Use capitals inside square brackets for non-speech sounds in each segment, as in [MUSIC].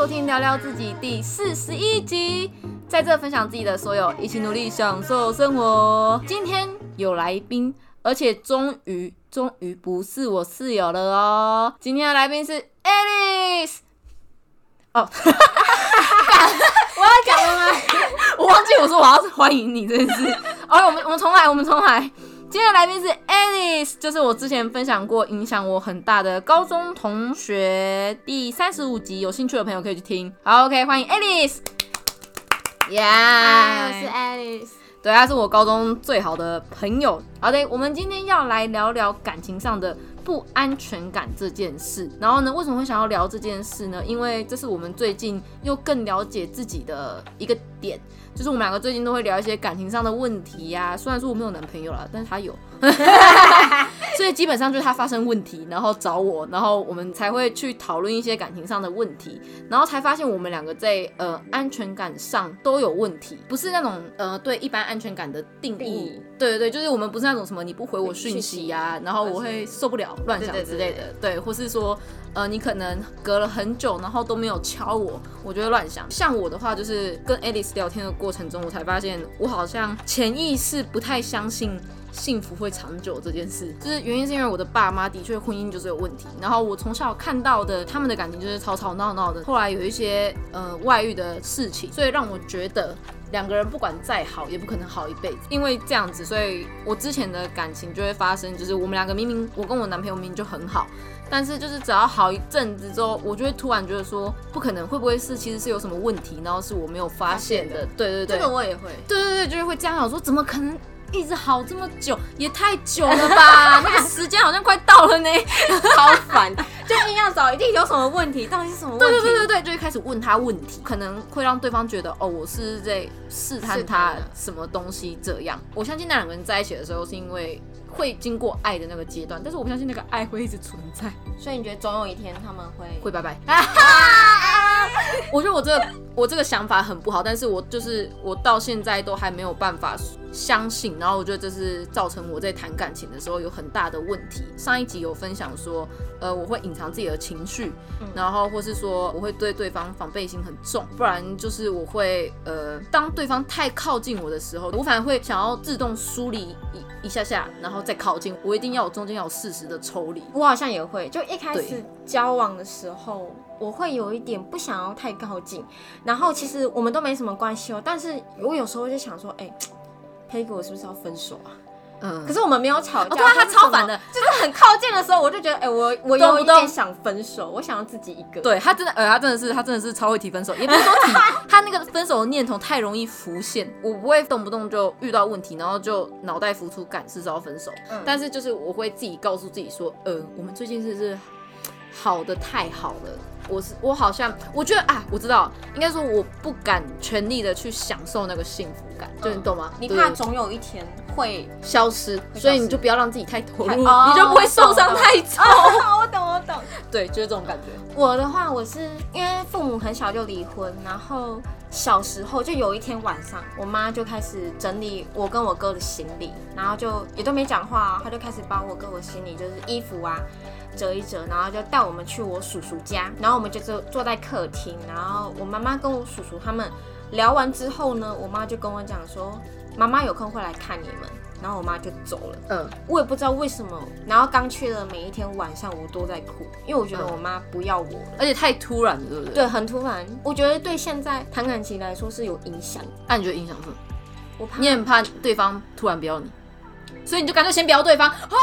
收听聊聊自己第四十一集，在这分享自己的所有，一起努力享受生活。今天有来宾，而且终于终于不是我室友了哦。今天的来宾是 Alice。哦，[LAUGHS] 我要讲了吗？[LAUGHS] 我忘记我说我要欢迎你这件事。哦，我们我们重来，我们重来。今天的来宾是 Alice，就是我之前分享过影响我很大的高中同学，第三十五集，有兴趣的朋友可以去听。好，OK，欢迎 Alice。Yeah，，我是 Alice。对，他是我高中最好的朋友。好的，我们今天要来聊聊感情上的不安全感这件事。然后呢，为什么会想要聊这件事呢？因为这是我们最近又更了解自己的一个点。就是我们两个最近都会聊一些感情上的问题呀。虽然说我没有男朋友了，但是他有，[LAUGHS] 所以基本上就是他发生问题，然后找我，然后我们才会去讨论一些感情上的问题，然后才发现我们两个在呃安全感上都有问题，不是那种呃对一般安全感的定义。对对对，就是我们不是那种什么你不回我讯息呀，然后我会受不了乱想之类的。对，或是说。呃，你可能隔了很久，然后都没有敲我，我觉得乱想。像我的话，就是跟 Alice 聊天的过程中，我才发现我好像潜意识不太相信幸福会长久这件事。就是原因是因为我的爸妈的确婚姻就是有问题，然后我从小看到的他们的感情就是吵吵闹闹的。后来有一些呃外遇的事情，所以让我觉得两个人不管再好，也不可能好一辈子。因为这样子，所以我之前的感情就会发生，就是我们两个明明我跟我男朋友明明就很好。但是就是只要好一阵子之后，我就会突然觉得说，不可能，会不会是其实是有什么问题，然后是我没有发现的？对对对，这个我也会。对对对，就是会这样想说，怎么可能一直好这么久？也太久了吧？[LAUGHS] 那个时间好像快到了呢，[LAUGHS] 超烦，就硬要找一定有什么问题，到底是什么问题？对对对对对，就开始问他问题，可能会让对方觉得哦，我是在试探他什么东西这样。我相信那两个人在一起的时候，是因为。会经过爱的那个阶段，但是我不相信那个爱会一直存在。所以你觉得总有一天他们会会拜拜？[LAUGHS] 我觉得我这个我这个想法很不好，但是我就是我到现在都还没有办法相信。然后我觉得这是造成我在谈感情的时候有很大的问题。上一集有分享说，呃，我会隐藏自己的情绪，然后或是说我会对对方防备心很重，不然就是我会呃，当对方太靠近我的时候，我反而会想要自动疏离一一下下，然后再靠近。我一定要有中间要有适时的抽离。我好像也会，就一开始交往的时候。我会有一点不想要太靠近，然后其实我们都没什么关系哦，但是我有时候就想说，哎，佩哥，我是不是要分手啊？嗯，可是我们没有吵架，对啊，他超烦的，就是很靠近的时候，我就觉得，哎，我我有一点想分手，我想要自己一个。对他真的，呃，他真的是，他真的是超会提分手，也不是说提，[LAUGHS] 他那个分手的念头太容易浮现，我不会动不动就遇到问题，然后就脑袋浮出感是要分手，但是就是我会自己告诉自己说，呃，我们最近是是好的太好了。我是我好像我觉得啊，我知道，应该说我不敢全力的去享受那个幸福感，就你懂吗？你怕总有一天会消失，所以你就不要让自己太投入，你就不会受伤太重。[LAUGHS] 我懂，我懂。对，就是这种感觉。我的话，我是因为父母很小就离婚，然后小时候就有一天晚上，我妈就开始整理我跟我哥的行李，然后就也都没讲话，她就开始把我跟我行李就是衣服啊。折一折，然后就带我们去我叔叔家，然后我们就坐坐在客厅，然后我妈妈跟我叔叔他们聊完之后呢，我妈就跟我讲说，妈妈有空会来看你们，然后我妈就走了。嗯，我也不知道为什么，然后刚去的每一天晚上我都在哭，因为我觉得我妈不要我了，而且太突然了，对不对？对，很突然，我觉得对现在谈感情来说是有影响。那你觉得影响什么？我怕你很怕对方突然不要你。所以你就干脆先不要对方哦？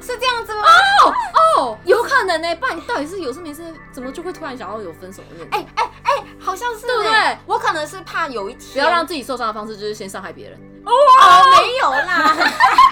是这样子吗？哦哦，有可能呢。不然你到底是有事没事，怎么就会突然想要有分手的念头？哎哎哎，好像是，对不对？我可能是怕有一天不要让自己受伤的方式就是先伤害别人。哦，没有啦，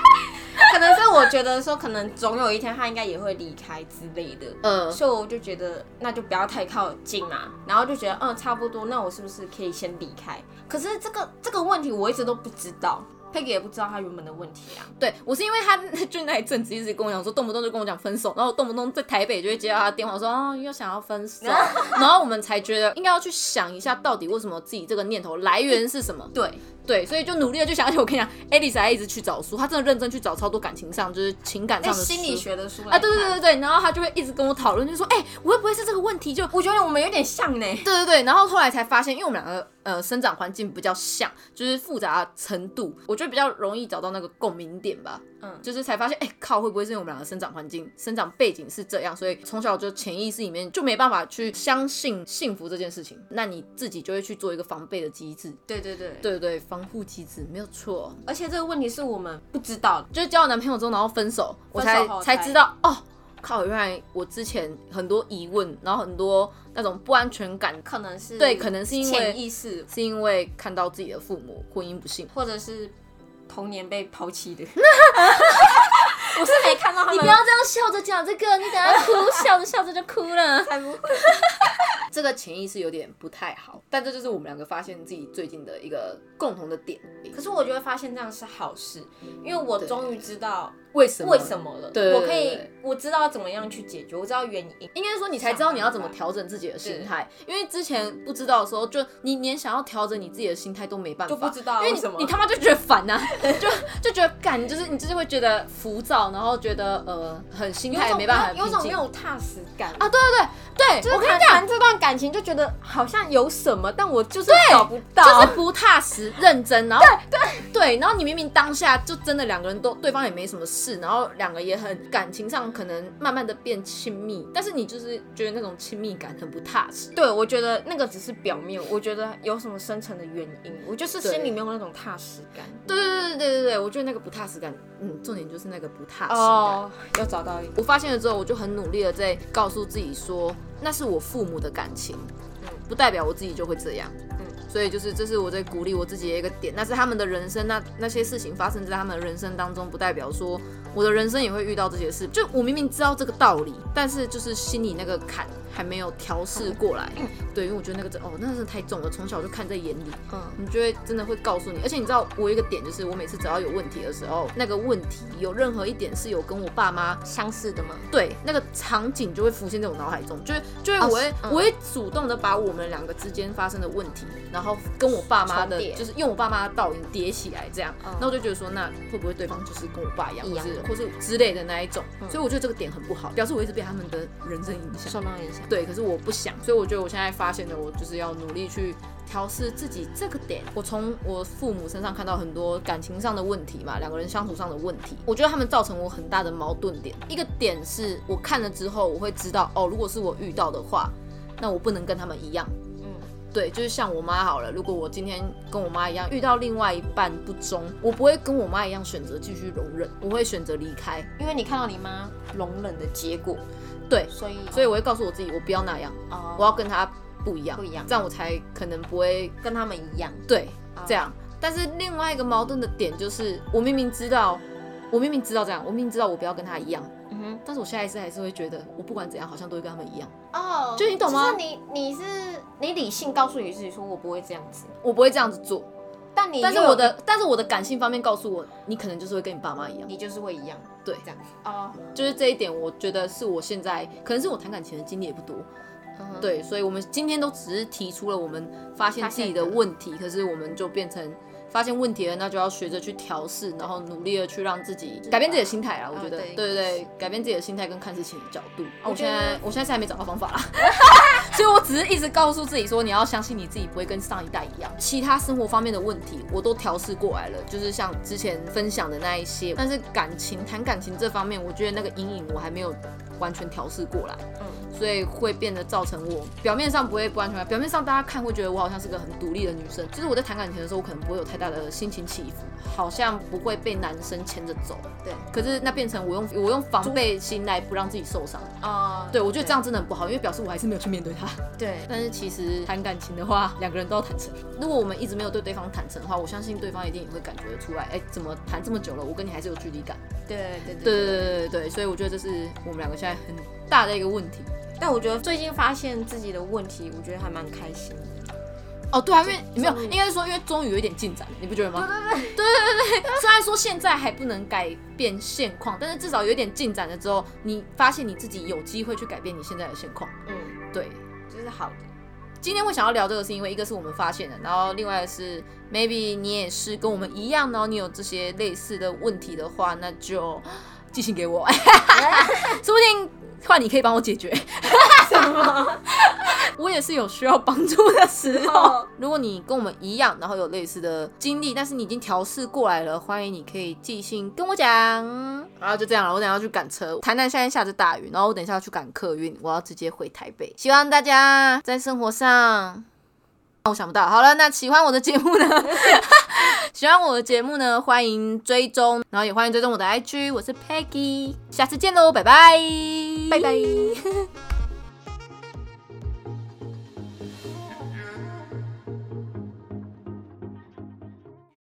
[LAUGHS] 可能是我觉得说，可能总有一天他应该也会离开之类的。嗯，所以我就觉得那就不要太靠近嘛。然后就觉得嗯差不多，那我是不是可以先离开？可是这个这个问题我一直都不知道。也不知道他原本的问题啊。对我是因为他 [LAUGHS] 就那一阵子一直跟我讲说，动不动就跟我讲分手，然后动不动在台北就会接到他的电话说，哦又想要分手，[LAUGHS] 然后我们才觉得应该要去想一下，到底为什么自己这个念头来源是什么。对，对，所以就努力的就想。而且我跟你讲，Alice 还一直去找书，她真的认真去找超多感情上就是情感上的心理学的书啊，对对对对，对对，然后她就会一直跟我讨论，就说，哎、我会不会是这个问题？就我觉得我们有点像呢。对对对，然后后来才发现，因为我们两个呃生长环境比较像，就是复杂程度，我觉得比较容易找到那个共鸣点吧。嗯就是才发现，哎、靠，会不会是因为我们两个生长环境、生长背景是这样，所以从小就潜意识里面就没办法去相信幸福这件事情，那你自己就会去做一个防备的机制。对对对，对对对，防护机制没有错。而且这个问题是我们不知道的。就是交了男朋友之后，然后分手，我分才才才知道哦，靠，原来我之前很多疑问，然后很多那种不安全感，可能是对可能是因为潜意识，是因为看到自己的父母婚姻不幸。或者是童年被抛弃的。[LAUGHS] 我是没看到他们，你不要这样笑着讲这个，你等下哭，笑着笑着就哭了。[LAUGHS] 才不会。这个潜意识有点不太好，但这就是我们两个发现自己最近的一个共同的点。可是我就会发现这样是好事，因为我终于知道为什么？为什么了。对我可以，我知道怎么样去解决，我知道原因。应该说你才知道你要怎么调整自己的心态，因为之前不知道的时候，就你连想要调整你自己的心态都没办法，就不知道因为为什么你你他妈就觉得烦呐、[LAUGHS] 就就觉得干，你就是你就是会觉得浮躁，然后觉得呃很心态也没办法有种没有踏实感啊，对对对对，就是我跟你讲。谈谈这段感情就觉得好像有什么，但我就是找不到。就是不踏实、认真，然后对对对，然后你明明当下就真的两个人都对方也没什么事，然后两个也很感情上可能慢慢的变亲密，但是你就是觉得那种亲密感很不踏实。对，我觉得那个只是表面，我觉得有什么深层的原因，我就是心里没有那种踏实感。对对对对对对，我觉得那个不踏实感，嗯，重点就是那个不踏实感。哦，要找到一个，我发现了之后，我就很努力的在告诉自己说，那是我父母的感情，嗯不代表我自己就会这样。所以就是这是我在鼓励我自己的一个点，那是他们的人生，那那些事情发生在他们人生当中，不代表说我的人生也会遇到这些事。就我明明知道这个道理，但是就是心里那个坎还没有调试过来。对，因为我觉得那个真哦，那真的太重了，从小就看在眼里。嗯，你就会真的会告诉你，而且你知道，我有一个点就是，我每次只要有问题的时候，那个问题有任何一点是有跟我爸妈相似的吗？对那个场景就会浮现在我脑海中，就是就是哦我会、我会主动的把我们两个之间发生的问题，然后跟我爸妈的，就是用我爸妈的倒影叠起来这样，嗯那我就觉得说，那会不会对方就是跟我爸一样，一样或是或是之类的那一种，嗯所以我觉得这个点很不好，表示我一直被他们的人生影响。受到影响。对，可是我不想，所以我觉得我现在发现的，我就是要努力去调试自己这个点。我从我父母身上看到很多感情上的问题嘛，两个人相处上的问题，我觉得他们造成我很大的矛盾点。一个点是我看了之后，我会知道哦，如果是我遇到的话，那我不能跟他们一样。嗯，对，就是像我妈好了，如果我今天跟我妈一样遇到另外一半不忠，我不会跟我妈一样选择继续容忍，我会选择离开。因为你看到你妈容忍的结果，对，所以所以我会告诉我自己，我不要那样，哦，我要跟她不一样，不一样这样我才可能不会跟他们一样。对哦这样。但是另外一个矛盾的点就是，我明明知道，我明明知道这样，我明明知道我不要跟他一样，嗯哼，但是我下一次还是会觉得，我不管怎样，好像都会跟他们一样，哦，就你懂吗就是你你是你理性告诉你自己说我不会这样子，我不会这样子做。但你但是我的，但是我的感性方面告诉我，你可能就是会跟你爸妈一样。你就是会一样对，这样哦，就是这一点，我觉得是我现在可能是我谈感情的经历也不多，对，所以我们今天都只是提出了我们发现自己的问题，可是我们就变成发现问题了，那就要学着去调试，然后努力的去让自己改变自己的心态啦。我觉得，对对对对，改变自己的心态跟看事情的角度。我我现在我现在是还没找到方法啦，[LAUGHS] 所以我只是一直告诉自己说，你要相信你自己不会跟上一代一样。其他生活方面的问题我都调试过来了，就是像之前分享的那一些，但是感情谈感情这方面，我觉得那个阴影我还没有完全调试过来。嗯，所以会变得造成我表面上不会不安全感，表面上大家看会觉得我好像是个很独立的女生，就是我在谈感情的时候，我可能不会有太大的心情起伏，好像不会被男生牵着走。对，可是那变成我用我用防备心来不让自己受伤。啊对我觉得这样真的很不好因为表示我还是没有去面对他。[LAUGHS] 对。但是其实谈感情的话两个人都要坦诚。如果我们一直没有对对方坦诚的话我相信对方一定也会感觉得出来哎怎么谈这么久了我跟你还是有距离感。对对对对对。所以我觉得这是我们两个现在很大的一个问题。但我觉得最近发现自己的问题我觉得还蛮开心哦，对啊，因为没有，应该是说，因为终于有一点进展了，你不觉得吗？对对对对对对。虽然说现在还不能改变现况，但是至少有一点进展了之后，你发现你自己有机会去改变你现在的现况。嗯，对，就是好的。今天会想要聊这个，是因为一个是我们发现的，然后另外是 maybe 你也是跟我们一样，然后你有这些类似的问题的话，那就 [GASPS] 寄信给我，[LAUGHS] 说不定换你可以帮我解决。[LAUGHS] 什么？我也是有需要帮助的时候。如果你跟我们一样，然后有类似的经历，但是你已经调试过来了，欢迎你可以寄信跟我讲。然后就这样了，我等下要去赶车。台南现在下着大雨，然后我等一下要去赶客运，我要直接回台北。希望大家在生活上，我想不到。好了，那喜欢我的节目呢？[LAUGHS] 喜欢我的节目呢？欢迎追踪，然后也欢迎追踪我的 IG，我是 Peggy，下次见喽，拜拜，拜拜。[LAUGHS]